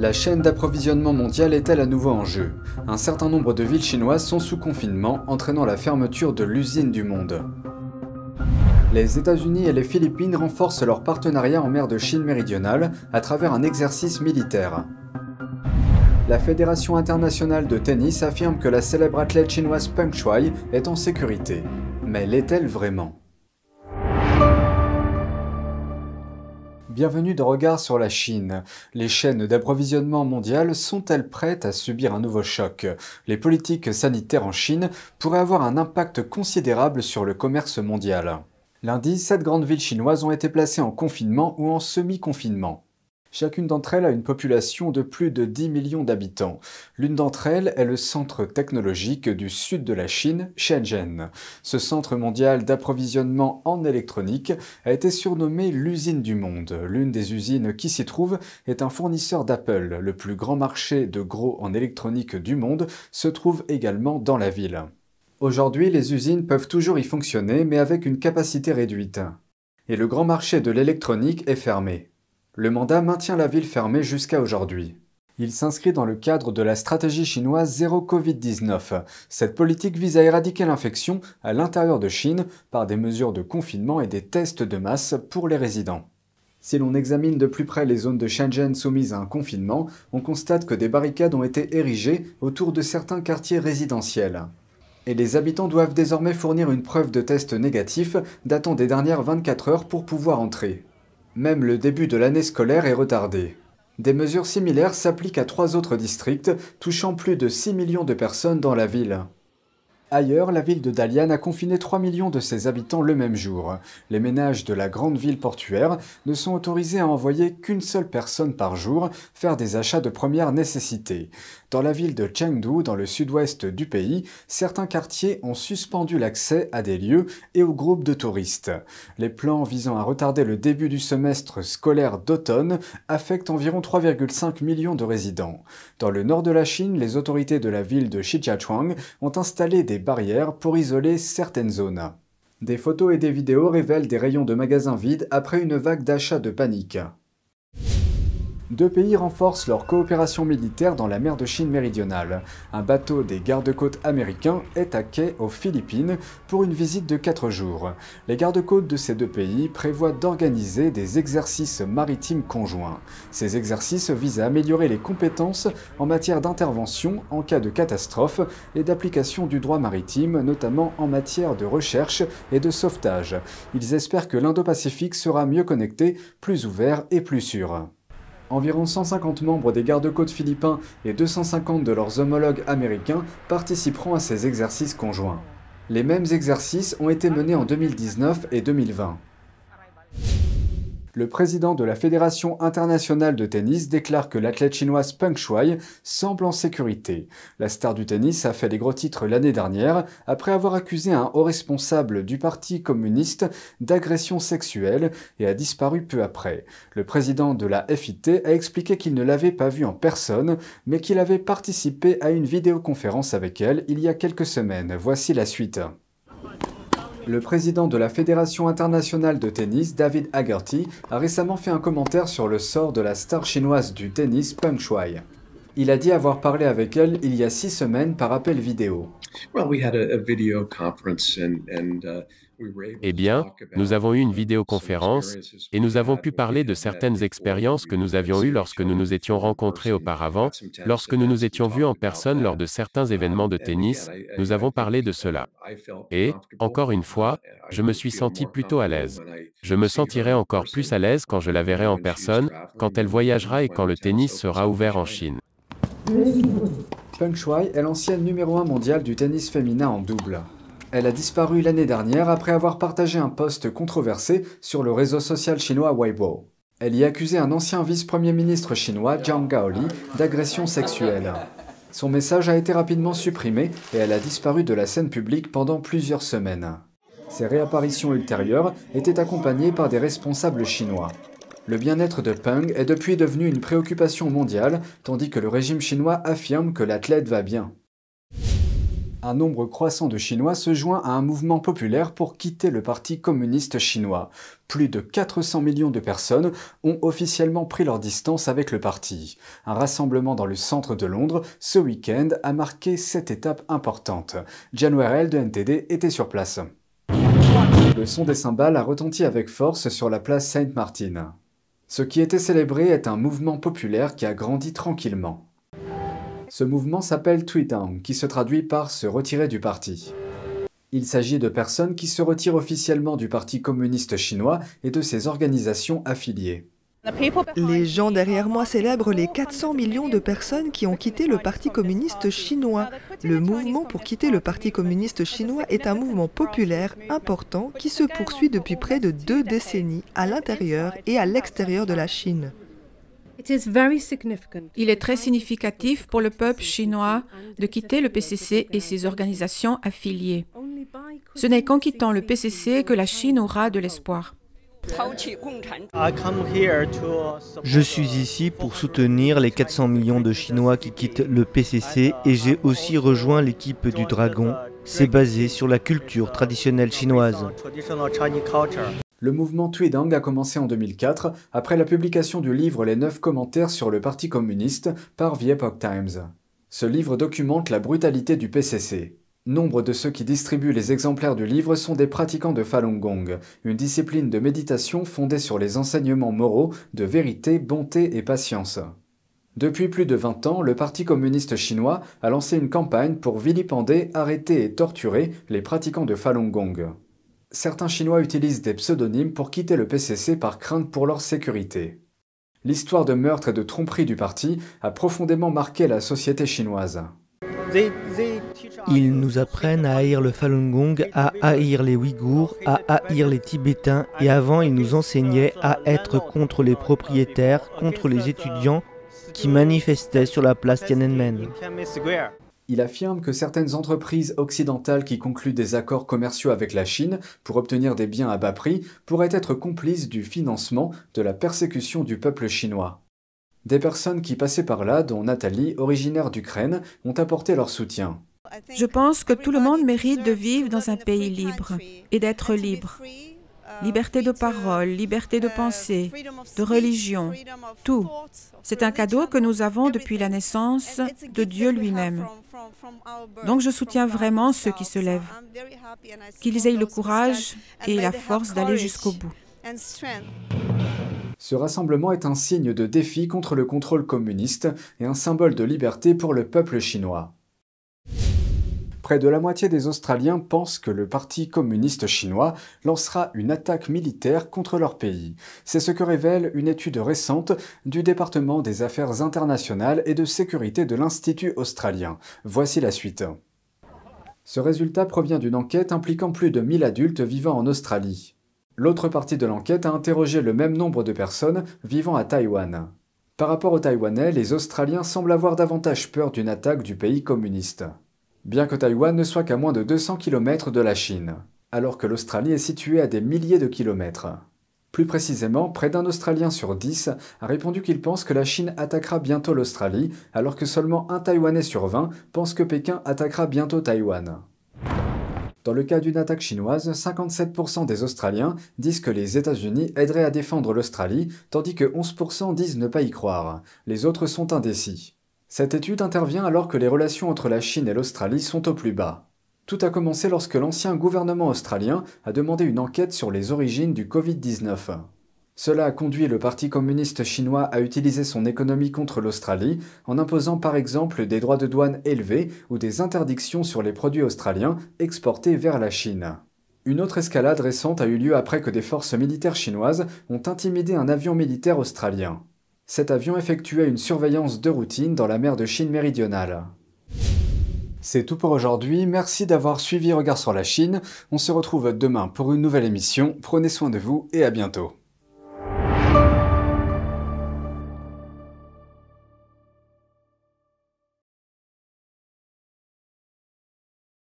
La chaîne d'approvisionnement mondiale est-elle à nouveau en jeu? Un certain nombre de villes chinoises sont sous confinement, entraînant la fermeture de l'usine du monde. Les États-Unis et les Philippines renforcent leur partenariat en mer de Chine méridionale à travers un exercice militaire. La Fédération internationale de tennis affirme que la célèbre athlète chinoise Peng Shuai est en sécurité. Mais l'est-elle vraiment? Bienvenue de Regard sur la Chine. Les chaînes d'approvisionnement mondiales sont-elles prêtes à subir un nouveau choc? Les politiques sanitaires en Chine pourraient avoir un impact considérable sur le commerce mondial. Lundi, sept grandes villes chinoises ont été placées en confinement ou en semi-confinement. Chacune d'entre elles a une population de plus de 10 millions d'habitants. L'une d'entre elles est le centre technologique du sud de la Chine, Shenzhen. Ce centre mondial d'approvisionnement en électronique a été surnommé l'usine du monde. L'une des usines qui s'y trouve est un fournisseur d'Apple. Le plus grand marché de gros en électronique du monde se trouve également dans la ville. Aujourd'hui, les usines peuvent toujours y fonctionner, mais avec une capacité réduite. Et le grand marché de l'électronique est fermé. Le mandat maintient la ville fermée jusqu'à aujourd'hui. Il s'inscrit dans le cadre de la stratégie chinoise zéro Covid-19. Cette politique vise à éradiquer l'infection à l'intérieur de Chine par des mesures de confinement et des tests de masse pour les résidents. Si l'on examine de plus près les zones de Shenzhen soumises à un confinement, on constate que des barricades ont été érigées autour de certains quartiers résidentiels. Et les habitants doivent désormais fournir une preuve de test négatif datant des dernières 24 heures pour pouvoir entrer. Même le début de l'année scolaire est retardé. Des mesures similaires s'appliquent à trois autres districts, touchant plus de 6 millions de personnes dans la ville. Ailleurs, la ville de Dalian a confiné 3 millions de ses habitants le même jour. Les ménages de la grande ville portuaire ne sont autorisés à envoyer qu'une seule personne par jour faire des achats de première nécessité. Dans la ville de Chengdu, dans le sud-ouest du pays, certains quartiers ont suspendu l'accès à des lieux et aux groupes de touristes. Les plans visant à retarder le début du semestre scolaire d'automne affectent environ 3,5 millions de résidents. Dans le nord de la Chine, les autorités de la ville de Shijiazhuang ont installé des barrières pour isoler certaines zones. Des photos et des vidéos révèlent des rayons de magasins vides après une vague d'achats de panique. Deux pays renforcent leur coopération militaire dans la mer de Chine méridionale. Un bateau des gardes-côtes américains est à quai aux Philippines pour une visite de 4 jours. Les gardes-côtes de ces deux pays prévoient d'organiser des exercices maritimes conjoints. Ces exercices visent à améliorer les compétences en matière d'intervention en cas de catastrophe et d'application du droit maritime, notamment en matière de recherche et de sauvetage. Ils espèrent que l'Indo-Pacifique sera mieux connecté, plus ouvert et plus sûr. Environ 150 membres des gardes-côtes philippins et 250 de leurs homologues américains participeront à ces exercices conjoints. Les mêmes exercices ont été menés en 2019 et 2020. Le président de la Fédération internationale de tennis déclare que l'athlète chinoise Peng Shuai semble en sécurité. La star du tennis a fait des gros titres l'année dernière après avoir accusé un haut responsable du Parti communiste d'agression sexuelle et a disparu peu après. Le président de la FIT a expliqué qu'il ne l'avait pas vue en personne, mais qu'il avait participé à une vidéoconférence avec elle il y a quelques semaines. Voici la suite. Le président de la Fédération internationale de tennis, David Haggerty, a récemment fait un commentaire sur le sort de la star chinoise du tennis Peng Shuai. Il a dit avoir parlé avec elle il y a six semaines par appel vidéo. Eh bien, nous avons eu une vidéoconférence et nous avons pu parler de certaines expériences que nous avions eues lorsque nous nous étions rencontrés auparavant, lorsque nous nous étions vus en personne lors de certains événements de tennis, nous avons parlé de cela. Et, encore une fois, je me suis senti plutôt à l'aise. Je me sentirai encore plus à l'aise quand je la verrai en personne, quand elle voyagera et quand le tennis sera ouvert en Chine. Peng Shuai est l'ancienne numéro 1 mondiale du tennis féminin en double. Elle a disparu l'année dernière après avoir partagé un post controversé sur le réseau social chinois Weibo. Elle y accusait un ancien vice-premier ministre chinois, Zhang Gaoli, d'agression sexuelle. Son message a été rapidement supprimé et elle a disparu de la scène publique pendant plusieurs semaines. Ses réapparitions ultérieures étaient accompagnées par des responsables chinois. Le bien-être de Peng est depuis devenu une préoccupation mondiale, tandis que le régime chinois affirme que l'athlète va bien. un nombre croissant de Chinois se joint à un mouvement populaire pour quitter le Parti communiste chinois. Plus de 400 millions de personnes ont officiellement pris leur distance avec le parti. Un rassemblement dans le centre de Londres ce week-end a marqué cette étape importante. Jan de NTD était sur place. Le son des cymbales a retenti avec force sur la place Sainte-Martine. Ce qui était célébré est un mouvement populaire qui a grandi tranquillement. Ce mouvement s'appelle Tweedown, qui se traduit par se retirer du parti. Il s'agit de personnes qui se retirent officiellement du Parti communiste chinois et de ses organisations affiliées. Les gens derrière moi célèbrent les 400 millions de personnes qui ont quitté le Parti communiste chinois. Le mouvement pour quitter le Parti communiste chinois est un mouvement populaire important qui se poursuit depuis près de deux décennies à l'intérieur et à l'extérieur de la Chine. Il est très significatif pour le peuple chinois de quitter le PCC et ses organisations affiliées. Ce n'est qu'en quittant le PCC que la Chine aura de l'espoir. Je suis ici pour soutenir les 400 millions de Chinois qui quittent le PCC et j'ai aussi rejoint l'équipe du Dragon. C'est basé sur la culture traditionnelle chinoise. Le mouvement Tweedang a commencé en 2004 après la publication du livre Les 9 commentaires sur le Parti communiste par The Epoch Times. Ce livre documente la brutalité du PCC. Nombre de ceux qui distribuent les exemplaires du livre sont des pratiquants de Falun Gong, une discipline de méditation fondée sur les enseignements moraux de vérité, bonté et patience. Depuis plus de 20 ans, le Parti communiste chinois a lancé une campagne pour vilipender, arrêter et torturer les pratiquants de Falun Gong certains Chinois utilisent des pseudonymes pour quitter le PCC par crainte pour leur sécurité. L'histoire de meurtre et de tromperie du parti a profondément marqué la société chinoise. Ils nous apprennent à haïr le Falun Gong, à haïr les Ouïghours, à haïr les Tibétains et avant ils nous enseignaient à être contre les propriétaires, contre les étudiants qui manifestaient sur la place Tiananmen. Il affirme que certaines entreprises occidentales qui concluent des accords commerciaux avec la Chine pour obtenir des biens à bas prix pourraient être complices du financement de la persécution du peuple chinois. Des personnes qui passaient par là, dont Nathalie, originaire d'Ukraine, ont apporté leur soutien. Je pense que tout le monde mérite de vivre dans un pays libre et d'être libre liberté de parole, liberté de pensée, de religion, tout. C'est un cadeau que nous avons depuis la naissance de Dieu lui-même. Donc je soutiens vraiment ceux qui se lèvent, qu'ils aient le courage et la force d'aller jusqu'au bout. Ce rassemblement est un signe de défi contre le contrôle communiste et un symbole de liberté pour le peuple chinois. Près de la moitié des Australiens pensent que le Parti communiste chinois lancera une attaque militaire contre leur pays. C'est ce que révèle une étude récente du département des affaires internationales et de sécurité de l'Institut australien. Voici la suite. Ce résultat provient d'une enquête impliquant plus de 1000 adultes vivant en Australie. L'autre partie de l'enquête a interrogé le même nombre de personnes vivant à Taïwan. Par rapport aux Taïwanais, les Australiens semblent avoir davantage peur d'une attaque du pays communiste bien que Taïwan ne soit qu'à moins de 200 km de la Chine, alors que l'Australie est située à des milliers de kilomètres. Plus précisément, près d'un Australien sur dix a répondu qu'il pense que la Chine attaquera bientôt l'Australie, alors que seulement un Taïwanais sur 20 pense que Pékin attaquera bientôt Taïwan. Dans le cas d'une attaque chinoise, 57% des Australiens disent que les États-Unis aideraient à défendre l'Australie, tandis que 11% disent ne pas y croire. Les autres sont indécis. Cette étude intervient alors que les relations entre la Chine et l'Australie sont au plus bas. Tout a commencé lorsque l'ancien gouvernement australien a demandé une enquête sur les origines du Covid-19. Cela a conduit le Parti communiste chinois à utiliser son économie contre l'Australie en imposant par exemple des droits de douane élevés ou des interdictions sur les produits australiens exportés vers la Chine. Une autre escalade récente a eu lieu après que des forces militaires chinoises ont intimidé un avion militaire australien cet avion effectuait une surveillance de routine dans la mer de Chine méridionale. C'est tout pour aujourd'hui, merci d'avoir suivi Regard sur la Chine, on se retrouve demain pour une nouvelle émission, prenez soin de vous et à bientôt.